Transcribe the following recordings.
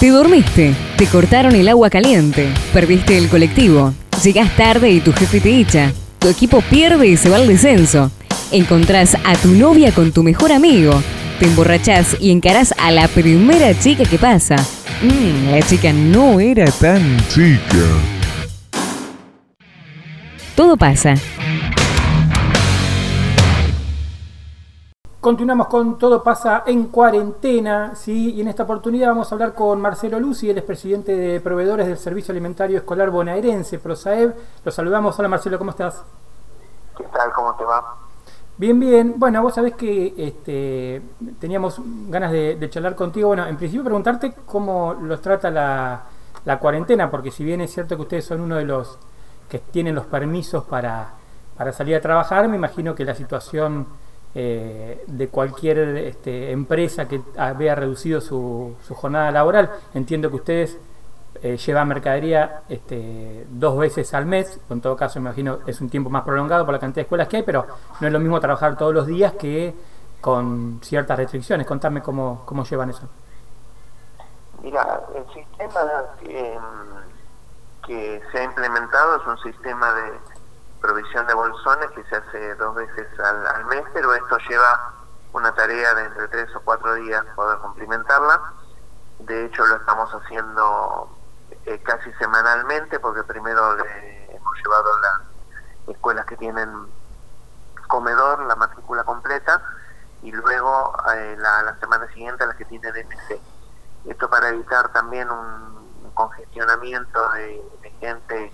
Te dormiste, te cortaron el agua caliente, perdiste el colectivo, llegás tarde y tu jefe te echa, tu equipo pierde y se va al descenso, encontrás a tu novia con tu mejor amigo, te emborrachás y encarás a la primera chica que pasa. Mmm, la chica no era tan chica. Todo pasa. Continuamos con Todo pasa en cuarentena, ¿sí? y en esta oportunidad vamos a hablar con Marcelo Lucy, él es presidente de proveedores del Servicio Alimentario Escolar Bonaerense, ProSaeb. Lo saludamos. Hola Marcelo, ¿cómo estás? ¿Qué tal? ¿Cómo te va? Bien, bien. Bueno, vos sabés que este, teníamos ganas de, charlar contigo. Bueno, en principio preguntarte cómo los trata la, la cuarentena, porque si bien es cierto que ustedes son uno de los que tienen los permisos para, para salir a trabajar, me imagino que la situación eh, de cualquier este, empresa que vea reducido su, jornada laboral. Entiendo que ustedes eh, llevan mercadería este, dos veces al mes, en todo caso me imagino es un tiempo más prolongado por la cantidad de escuelas que hay, pero no es lo mismo trabajar todos los días que con ciertas restricciones. Contame cómo, cómo llevan eso. Mira, el sistema que se ha implementado es un sistema de provisión de bolsones que se hace dos veces al, mes, pero esto lleva una tarea de entre tres o cuatro días poder cumplimentarla. De hecho, lo estamos haciendo eh, casi semanalmente porque primero le hemos llevado las escuelas que tienen comedor, la matrícula completa, y luego eh, la, semana siguiente las que tienen MC. Esto para evitar también un, congestionamiento de gente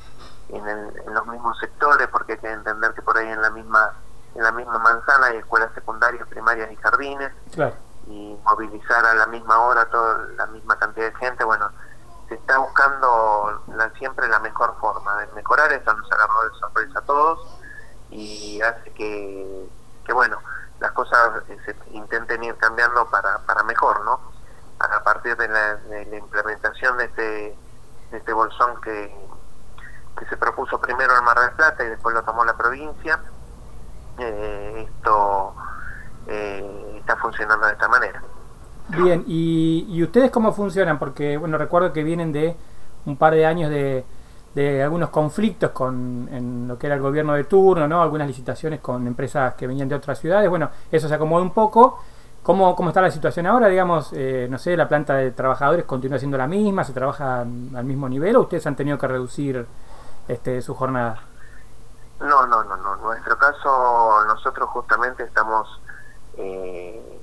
en, los mismos sectores, porque hay que entender que por ahí en la misma en la misma manzana hay escuelas secundarias, primarias y jardines, y movilizar a la misma hora toda la misma cantidad de gente, bueno, se está buscando siempre la mejor forma de mejorar, eso nos agarró de sorpresa a todos y hace que, que bueno, las cosas se intenten ir cambiando para, para mejor, ¿no? A partir de la, de la implementación de este, de este bolsón que, que se propuso primero el Mar del Plata y después lo tomó la provincia. Eh, esto eh, está funcionando de esta manera. Bien, ¿Y, ¿y ustedes cómo funcionan? Porque, bueno, recuerdo que vienen de un par de años de, de algunos conflictos con en lo que era el gobierno de turno, ¿no? Algunas licitaciones con empresas que venían de otras ciudades. Bueno, eso se acomodó un poco. ¿Cómo, cómo está la situación ahora? Digamos, eh, no sé, la planta de trabajadores continúa siendo la misma, se trabaja al mismo nivel o ustedes han tenido que reducir este, su jornada? No, no, no, no. En nuestro caso, nosotros justamente estamos eh,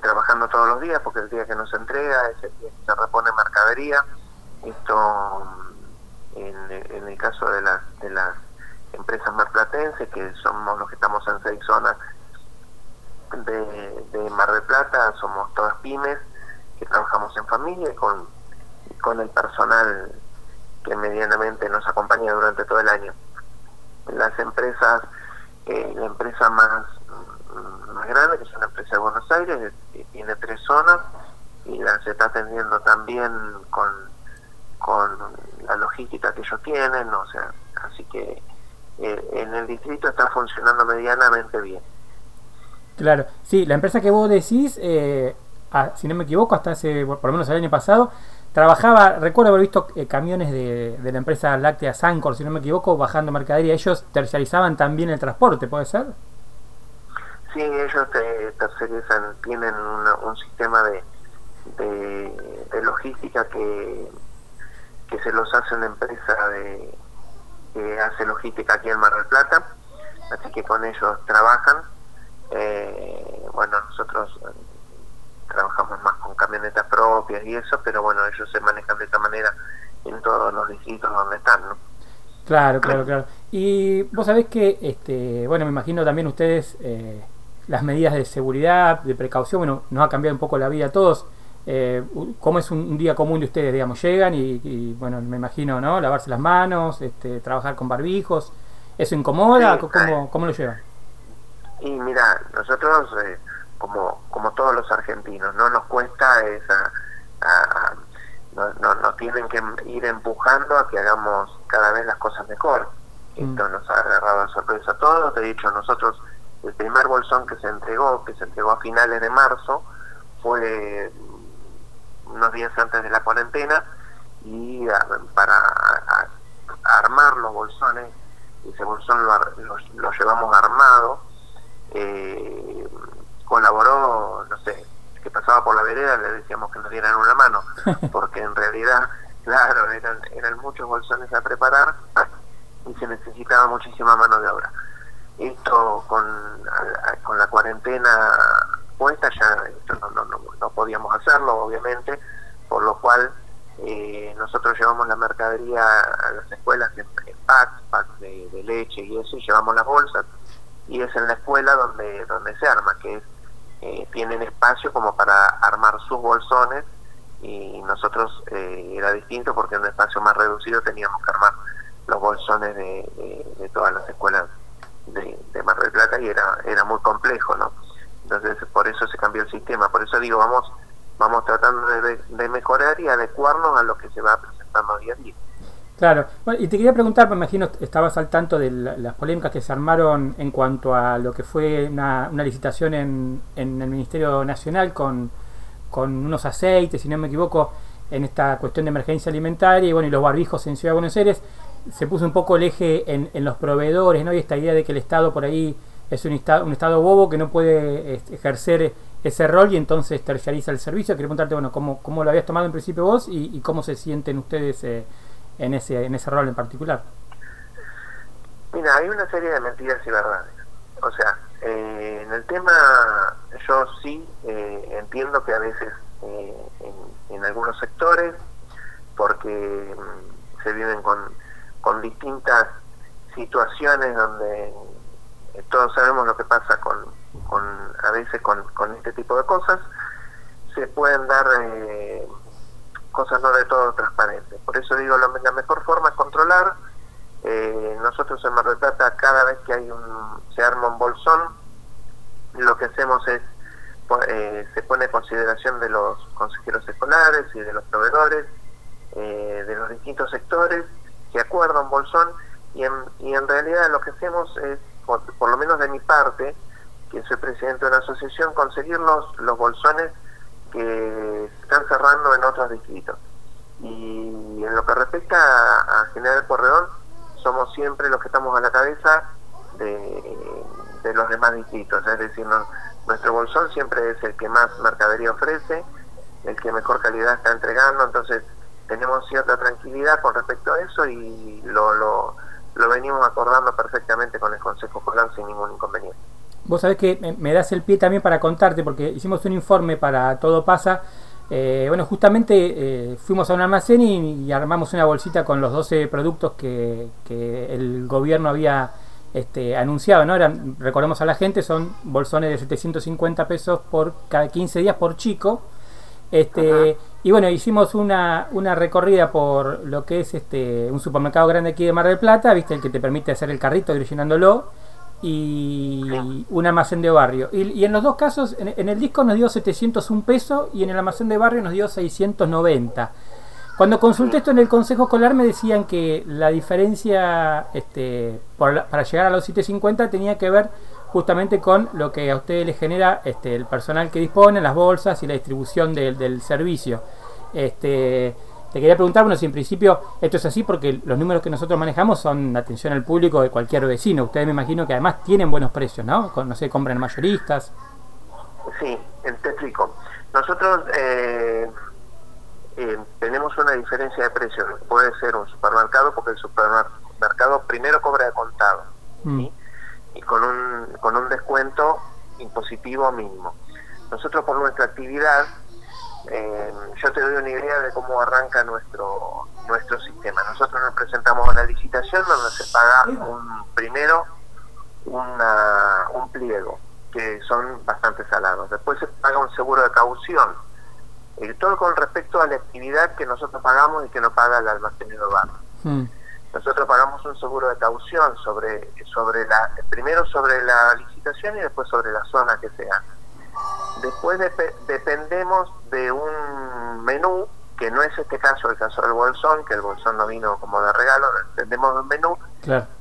trabajando todos los días porque el día que nos entrega es el día que se repone mercadería. Esto, en, el caso de las, de las empresas marplatenses, que somos los que estamos en seis zonas de, de Mar del Plata, somos todas pymes que trabajamos en familia con, con el personal que medianamente nos acompaña durante todo el año. Las empresas, eh, la empresa más, mm, más grande, que es una empresa de Buenos Aires, tiene tres zonas y las está atendiendo también con, con la logística que ellos tienen, o sea, así que eh, en el distrito está funcionando medianamente bien. Claro, sí, la empresa que vos decís, eh, si no me equivoco, hasta hace, por lo menos el año pasado, Trabajaba, recuerdo haber visto eh, camiones de, de, la empresa láctea Sancor, si no me equivoco, bajando mercadería. ¿Ellos terciarizaban también el transporte, puede ser? Sí, ellos te tercerizan, tienen un sistema de, de, logística que, que se los hace una empresa de, que hace logística aquí en Mar del Plata, así que con ellos trabajan. Eh, bueno, nosotros trabajamos más con camionetas propias y eso, pero bueno, ellos se manejan de esta manera en todos los distritos donde están, ¿no? Claro, claro, claro. Y vos sabés que, este, bueno, me imagino también ustedes eh, las medidas de seguridad, de precaución, bueno, nos ha cambiado un poco la vida a todos. Eh, ¿Cómo es un, día común de ustedes? Digamos, llegan y, bueno, me imagino, ¿no? Lavarse las manos, este, trabajar con barbijos. ¿Eso incomoda? ¿Cómo, ¿Cómo, lo llevan? Y mira, nosotros... Eh, como, como todos los argentinos, no nos cuesta esa, no, no, tienen que ir empujando a que hagamos cada vez las cosas mejor. Mm. Esto nos ha agarrado de sorpresa a todos, te he dicho, nosotros el primer bolsón que se entregó, que se entregó a finales de marzo, fue unos días antes de la cuarentena y para armar los bolsones, ese bolsón lo, lo, llevamos armado, eh, colaboró, no sé, que pasaba por la vereda le decíamos que nos dieran una mano, porque en realidad, claro, eran, eran muchos bolsones a preparar y se necesitaba muchísima mano de obra. Esto con, con la cuarentena puesta ya esto no, no, no, podíamos hacerlo, obviamente, por lo cual eh, nosotros llevamos la mercadería a las escuelas en, packs, packs de, leche y eso, y llevamos las bolsas, y es en la escuela donde, donde se arma, que es, eh, tienen espacio como para armar sus bolsones, y nosotros eh, era distinto porque en un espacio más reducido teníamos que armar los bolsones de, todas las escuelas de, Mar del Plata y era, era muy complejo, ¿no? Entonces por eso se cambió el sistema, por eso digo, vamos vamos tratando de, mejorar y adecuarnos a lo que se va presentando día a día. Claro, y te quería preguntar, me imagino estabas al tanto de las polémicas que se armaron en cuanto a lo que fue una, licitación en, en, el Ministerio Nacional con, con unos aceites, si no me equivoco, en esta cuestión de emergencia alimentaria y bueno, y los barbijos en Ciudad de Buenos Aires se puso un poco el eje en, en, los proveedores, ¿no? Y esta idea de que el Estado por ahí es un estado, bobo que no puede ejercer ese rol y entonces terciariza el servicio. Quería preguntarte, bueno, cómo, cómo lo habías tomado en principio vos y, cómo se sienten ustedes eh, en, ese, en ese rol en particular. Mira, hay una serie de mentiras y verdades. O sea, eh, en el tema yo sí eh, entiendo que a veces en, en, algunos sectores, porque mm, se viven con con distintas situaciones donde eh, todos sabemos lo que pasa con, con a veces con, con, este tipo de cosas, se pueden dar eh, cosas no de todo transparentes. Por eso digo, la, mejor forma es controlar. Eh, nosotros en Mar del Plata, cada vez que hay un, se arma un bolsón, lo que hacemos es, se pone en consideración de los consejeros escolares y de los proveedores, de los distintos sectores, que acuerdan Bolsón y en, y en realidad lo que hacemos es, por, lo menos de mi parte, que soy presidente de una asociación, conseguir los, los bolsones que se están cerrando en otros distritos. Y en lo que respecta a, General Corredor, somos siempre los que estamos a la cabeza de, los demás distritos, es decir, nuestro bolsón siempre es el que más mercadería ofrece, el que mejor calidad está entregando, entonces tenemos cierta tranquilidad con respecto a eso y lo, lo, lo venimos acordando perfectamente con el Consejo Escolar sin ningún inconveniente. Vos sabés que me das el pie también para contarte, porque hicimos un informe para Todo Pasa. Eh, bueno, justamente eh, fuimos a un almacén y, armamos una bolsita con los 12 productos que, que el gobierno había este, anunciado, ¿no? Eran, recordemos a la gente, son bolsones de 750 pesos por cada 15 días por chico. Este, y bueno, hicimos una, una recorrida por lo que es este un supermercado grande aquí de Mar del Plata, viste, el que te permite hacer el carrito ir llenándolo, y un almacén de barrio. Y, en los dos casos, en, el disco nos dio 701 pesos y en el almacén de barrio nos dio 690. Cuando consulté esto en el consejo escolar me decían que la diferencia este, para llegar a los 750 tenía que ver justamente con lo que a ustedes les genera este, el personal que dispone, las bolsas y la distribución del servicio. Este, te quería preguntar, bueno, si en principio esto es así porque los números que nosotros manejamos son atención al público de cualquier vecino. Ustedes me imagino que además tienen buenos precios, ¿no? no sé, compran mayoristas. Sí, te explico. Nosotros eh, eh, tenemos una diferencia de precios. Puede ser un supermercado porque el supermercado primero cobra de contado. Mm y con un, con un descuento impositivo mínimo. Nosotros por nuestra actividad, yo te doy una idea de cómo arranca nuestro nuestro sistema. Nosotros nos presentamos a la licitación donde se paga un primero una, un pliego, que son bastante salados. Después se paga un seguro de caución. Eh, todo con respecto a la actividad que nosotros pagamos y que no paga el almacenero bar. Hmm. Nosotros pagamos un seguro de caución sobre, sobre la, primero sobre la licitación y después sobre la zona que sea. Después dependemos de un menú, que no es este caso el caso del bolsón, que el bolsón no vino como de regalo, dependemos de un menú.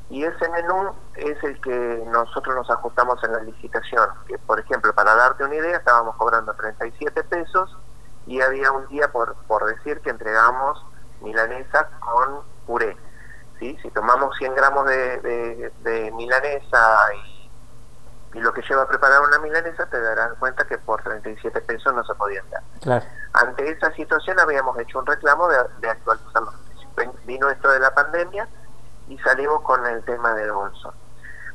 Y ese menú es el que nosotros nos ajustamos en la licitación. Que, por ejemplo, para darte una idea, estábamos cobrando 37 pesos y había un día por, por decir que entregamos milanesa con puré. ¿sí? Si tomamos 100 gramos de, de, milanesa y, y, lo que lleva a preparar una milanesa, te darás cuenta que por 37 pesos no se podía hacer. Claro. Ante esa situación habíamos hecho un reclamo de, de actualizar los precios. Vino esto de la pandemia y salimos con el tema del bolso.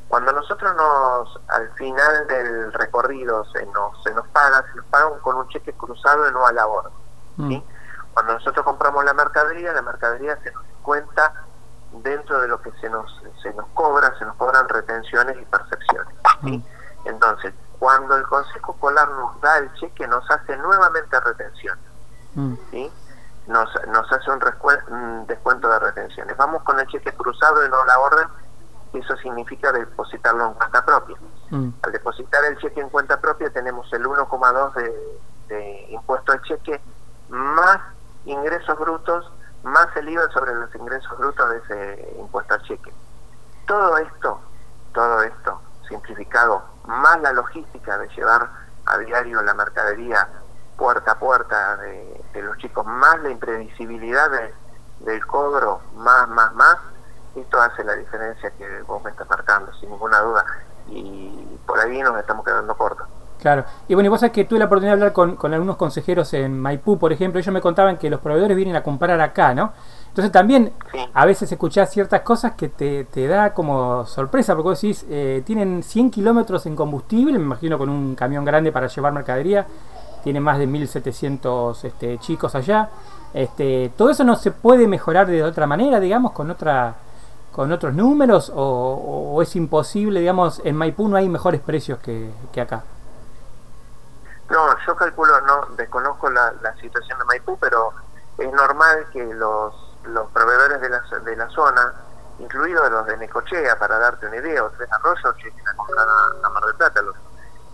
Cuando nosotros nos, al final del recorrido se nos, se nos paga, se nos paga con un cheque cruzado y no a la hora. ¿sí? Cuando nosotros compramos la mercadería, la mercadería se nos cuenta dentro de lo que se nos, se nos cobra, se nos cobran retenciones y percepciones. ¿Sí? Entonces, cuando el Consejo Escolar nos da el cheque, nos hace nuevamente retención. ¿sí? Nos, nos hace un, un descuento de retenciones. Vamos con el cheque cruzado y no la orden eso significa depositarlo en cuenta propia. Mm. Al depositar el cheque en cuenta propia tenemos el 1,2 de, de impuesto al cheque más ingresos brutos, más el IVA sobre los ingresos brutos de ese impuesto al cheque. Todo esto, todo esto simplificado, más la logística de llevar a diario la mercadería puerta a puerta de, los chicos, más la imprevisibilidad del cobro, más, más, más, esto hace la diferencia que vos me estás marcando, sin ninguna duda. Y por ahí nos estamos quedando cortos. Claro. Y bueno, y vos sabés que tuve la oportunidad de hablar con, con, algunos consejeros en Maipú, por ejemplo. Ellos me contaban que los proveedores vienen a comprar acá, ¿no? Entonces también a veces escuchás ciertas cosas que te, te da como sorpresa, porque vos decís, eh, tienen 100 kilómetros en combustible, me imagino con un camión grande para llevar mercadería, tienen más de 1.700 este, chicos allá. Este, ¿Todo eso no se puede mejorar de otra manera, digamos, con otra con otros números o, es imposible, digamos, en Maipú no hay mejores precios que, acá? Yo calculo, no desconozco la, situación de Maipú, pero es normal que los, los proveedores de la, de la zona, incluidos los de Necochea, para darte una idea, o Tres Arroyos, lleguen a comprar a, Mar del Plata, los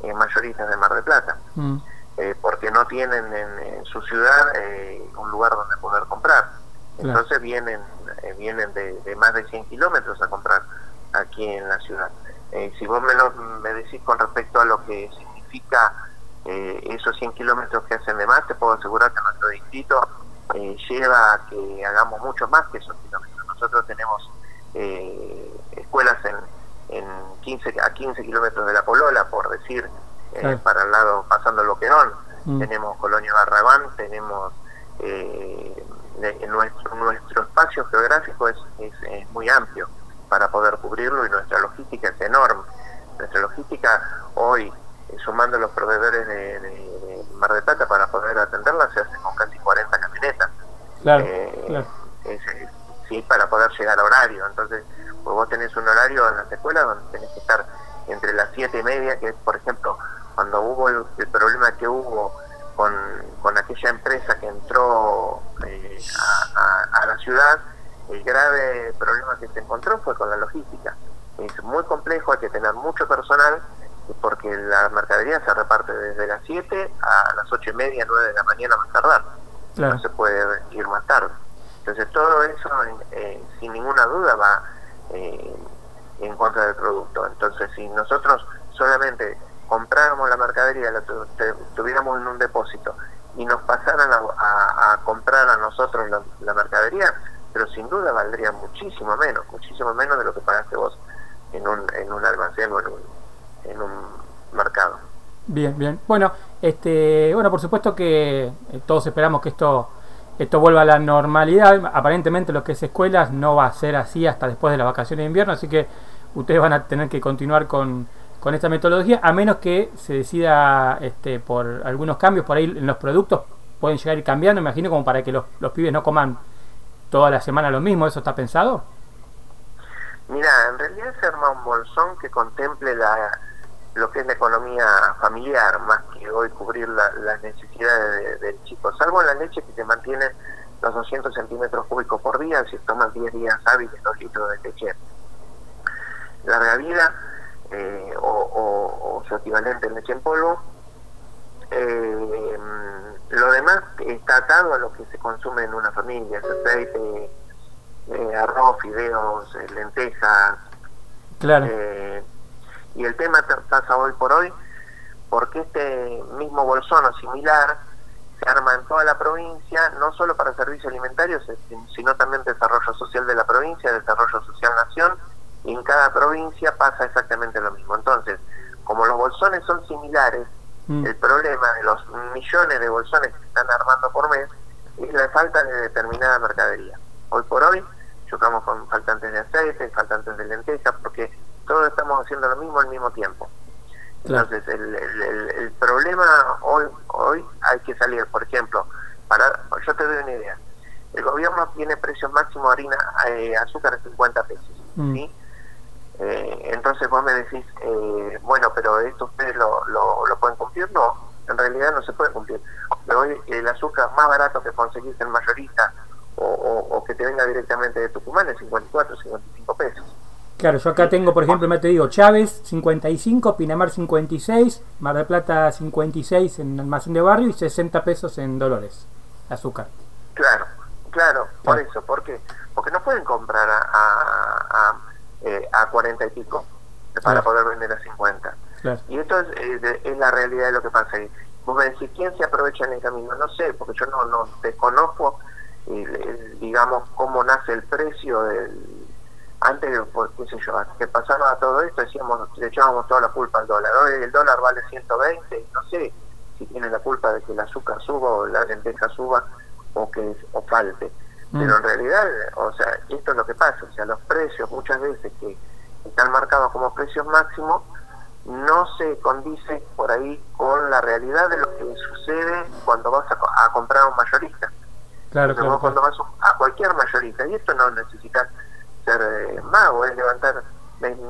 eh, mayoristas de Mar del Plata, mm. eh, porque no tienen en, su ciudad eh, un lugar donde poder comprar. Entonces vienen eh, vienen de, más de 100 kilómetros a comprar aquí en la ciudad. Eh, si vos me, lo, me decís con respecto a lo que significa eh, esos 100 kilómetros que hacen de más, te puedo asegurar que nuestro distrito lleva a que hagamos mucho más que esos kilómetros. Nosotros tenemos escuelas en, en 15, a 15 kilómetros de la Polola, por decir, para el lado pasando Loquerón. Mm. Tenemos Colonia Barragán, tenemos eh, nuestro, nuestro espacio geográfico es, es, muy amplio para poder cubrirlo y nuestra logística es enorme. Nuestra logística hoy, eh, sumando los proveedores de, Mar de Plata para poder atenderla, se hace con casi 40 camionetas. Claro, eh, sí, para poder llegar a horario. Entonces, pues vos tenés un horario en las escuelas donde tenés que estar entre las siete y media, que es, por ejemplo, cuando hubo el problema que hubo con, con aquella empresa que entró eh, a, la ciudad, el grave problema que se encontró fue con la logística. Es muy complejo, hay que tener mucho personal porque la mercadería se reparte desde las 7 a las 8 y media, 9 de la mañana más tardar. No se puede ir más tarde. Entonces todo eso, eh, sin ninguna duda, va eh, en contra del producto. Entonces si nosotros solamente compráramos la mercadería, la tuviéramos en un depósito y nos pasaran a, comprar a nosotros la, mercadería, pero sin duda valdría muchísimo menos, muchísimo menos de lo que pagaste vos en un, en un almacén o en un, en un mercado. Bien, bien. Bueno, este, bueno, por supuesto que eh, todos esperamos que esto esto vuelva a la normalidad. Aparentemente lo que es escuelas no va a ser así hasta después de las vacaciones de invierno, así que ustedes van a tener que continuar con con esta metodología, a menos que se decida este, por algunos cambios por ahí en los productos, pueden llegar a ir cambiando, me imagino, como para que los, los pibes no coman toda la semana lo mismo, ¿eso está pensado? Mira, en realidad se arma un bolsón que contemple la, lo que es la economía familiar, más que hoy cubrir las necesidades del chico, salvo la leche que te mantiene los 200 centímetros cúbicos por día, si tomas 10 días hábiles, 2 litros de leche larga vida, eh, o, su equivalente en leche en polvo. Eh, lo demás está atado a lo que se consume en una familia, aceite, eh, arroz, fideos, lentejas. Claro. Y el tema pasa hoy por hoy porque este mismo bolsón o similar se arma en toda la provincia, no solo para servicios alimentarios, sino también desarrollo social de la provincia, desarrollo social nación, y en cada provincia pasa exactamente lo mismo. Entonces, como los bolsones son similares, mm. el problema de los millones de bolsones que están armando por mes es la falta de determinada mercadería. Hoy por hoy chocamos con faltantes de aceite, faltantes de lentejas, porque todos estamos haciendo lo mismo al mismo tiempo. Entonces, el, el, problema hoy hoy hay que salir, por ejemplo, para yo te doy una idea. El gobierno tiene precios máximos de harina, eh, azúcar a 50 pesos, mm. ¿sí? Eh, entonces vos me decís, eh, bueno, pero esto ustedes lo, lo, lo, pueden cumplir. No, en realidad no se puede cumplir. Pero hoy el azúcar más barato que conseguís en mayorista o, o, que te venga directamente de Tucumán es 54, 55 pesos. Claro, yo acá tengo, por ejemplo, me te digo, Chávez 55, Pinamar 56, Mar del Plata 56 en Almacén de Barrio y 60 pesos en Dolores, azúcar. Claro, claro, por eso, ¿por qué? Porque no pueden comprar a, a, eh, a 40 y pico para poder vender a 50. Y esto es, eh, es, la realidad de lo que pasa ahí. Vos me decís, ¿quién se aprovecha en el camino? No sé, porque yo no, no desconozco, eh, digamos, cómo nace el precio del antes, pues, qué sé yo, que pasaba todo esto, decíamos, le echábamos toda la culpa al dólar. Hoy el dólar vale 120 y no sé si tiene la culpa de que el azúcar suba o la lenteja suba o que o falte. Mm. Pero en realidad, o sea, esto es lo que pasa, o sea, los precios muchas veces que están marcados como precios máximos no se condicen por ahí con la realidad de lo que sucede cuando vas a, comprar a un mayorista. Claro, claro, cuando vas a cualquier mayorista, y esto no necesitas ser eh, mago, es levantar,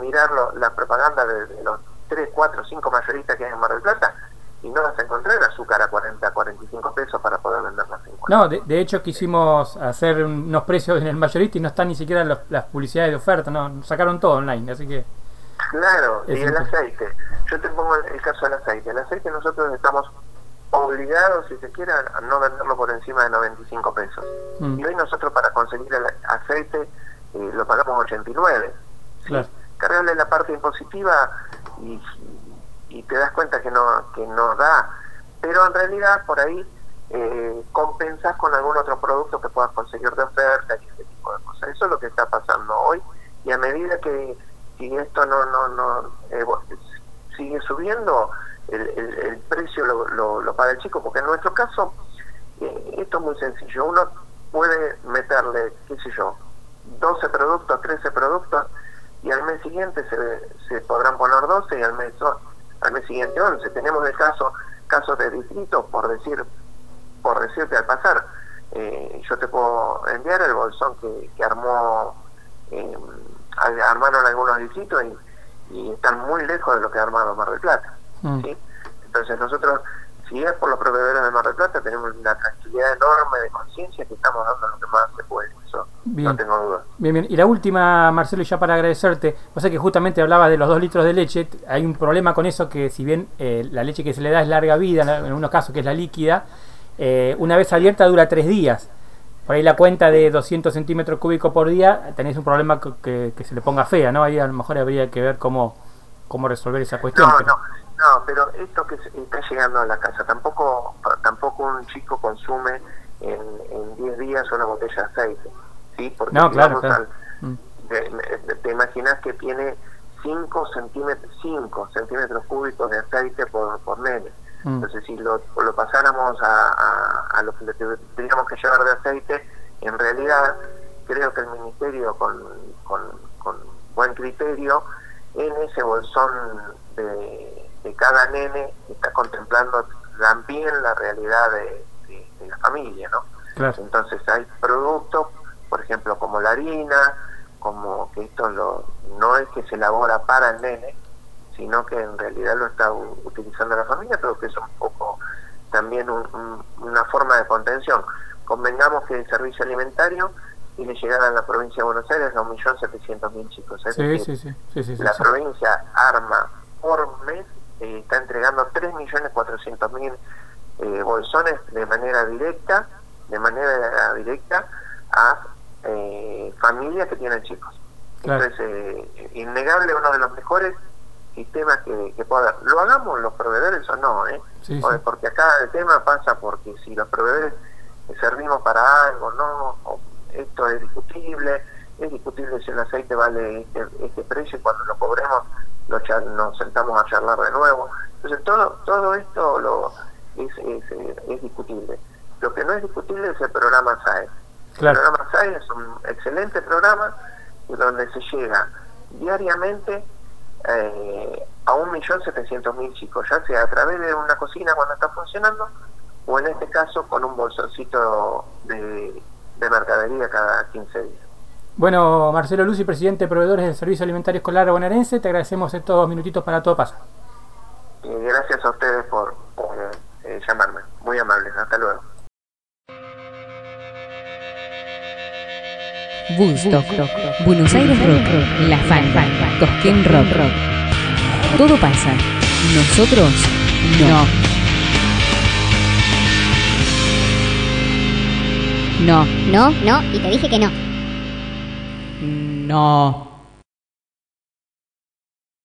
mirar la propaganda de, los 3, 4, 5 mayoristas que hay en Mar del Plata y no vas a encontrar azúcar a 40, 45 pesos para poder venderla a 50. No, de, hecho quisimos hacer unos precios en el mayorista y no están ni siquiera las publicidades de oferta, no, sacaron todo online, así que... Claro, y el aceite, yo te pongo el, caso del aceite, el aceite nosotros estamos obligados, si se quiere, a no venderlo por encima de 95 pesos. Mm. Y hoy nosotros para conseguir el aceite eh, lo pagamos 89. Claro. Cargarle la parte impositiva y, y, te das cuenta que no, que no da. Pero en realidad por ahí eh, compensas con algún otro producto que puedas conseguir de oferta y ese tipo de cosas. Eso es lo que está pasando hoy. Y a medida que si esto no, no, no eh, sigue subiendo, el, el, precio lo, lo, lo, paga el chico. Porque en nuestro caso, eh, esto es muy sencillo. Uno puede meterle, qué sé yo, 12 productos, 13 productos, y al mes siguiente se, se podrán poner 12 y al mes, al mes siguiente 11. Tenemos el caso casos de distritos, por decir por decirte al pasar, eh, yo te puedo enviar el bolsón que, que armó, eh, armaron algunos distritos y, están muy lejos de lo que ha armado Mar del Plata. Mm. ¿sí? Entonces nosotros si es por los proveedores de Mar del Plata, tenemos una tranquilidad enorme de conciencia que estamos dando lo que más se puede. Eso no tengo duda. Bien, bien. Y la última, Marcelo, ya para agradecerte, o sea que justamente hablaba de los dos litros de leche. Hay un problema con eso que, si bien eh, la leche que se le da es larga vida, en algunos casos que es la líquida, eh, una vez abierta dura tres días. Por ahí la cuenta de 200 centímetros cúbicos por día, tenéis un problema que, que, se le ponga fea, ¿no? Ahí a lo mejor habría que ver cómo, cómo resolver esa cuestión. No, no no, pero esto que está llegando a la casa, tampoco tampoco un chico consume en 10 días una botella de aceite, ¿sí? Porque no, claro, mm. te, imaginas que tiene 5 centímetros, 5 centímetros cúbicos de aceite por, por nene. Mm. Entonces, si lo, lo pasáramos a, a, lo que le tendríamos que llevar de aceite, en realidad creo que el Ministerio, con, con, con buen criterio, en ese bolsón de de cada nene está contemplando también la realidad de, la familia, ¿no? Entonces hay productos, por ejemplo, como la harina, como que esto lo, no es que se elabora para el nene, sino que en realidad lo está utilizando la familia, pero que es un poco también una forma de contención. Convengamos que el servicio alimentario tiene llegada a la provincia de Buenos Aires a 1.700.000 chicos. la provincia arma por mes eh, está entregando 3.400.000 eh, bolsones de manera directa, de manera directa a eh, familias que tienen chicos. Entonces, eh, innegable uno de los mejores sistemas que, que pueda Lo hagamos los proveedores o no, ¿eh? Porque acá el tema pasa porque si los proveedores servimos para algo, no, esto es discutible, es discutible si el aceite vale este, este precio cuando lo cobremos lo nos sentamos a charlar de nuevo. Entonces todo, todo esto lo, es, es, discutible. Lo que no es discutible es el programa SAE. El programa SAE es un excelente programa donde se llega diariamente eh, a un millón setecientos mil chicos, ya sea a través de una cocina cuando está funcionando o en este caso con un bolsoncito de, de mercadería cada 15 días. Bueno, Marcelo Lucy, presidente de Proveedores del Servicio Alimentario Escolar Bonaerense, te agradecemos estos minutitos para Todo Pasa. gracias a ustedes por, eh, llamarme. Muy amables. Hasta luego. Woodstock, Buenos Aires Rock, La Fan, Cosquín Rock, Rock. Todo pasa. Nosotros no. No. No, no, y te dije que no. No.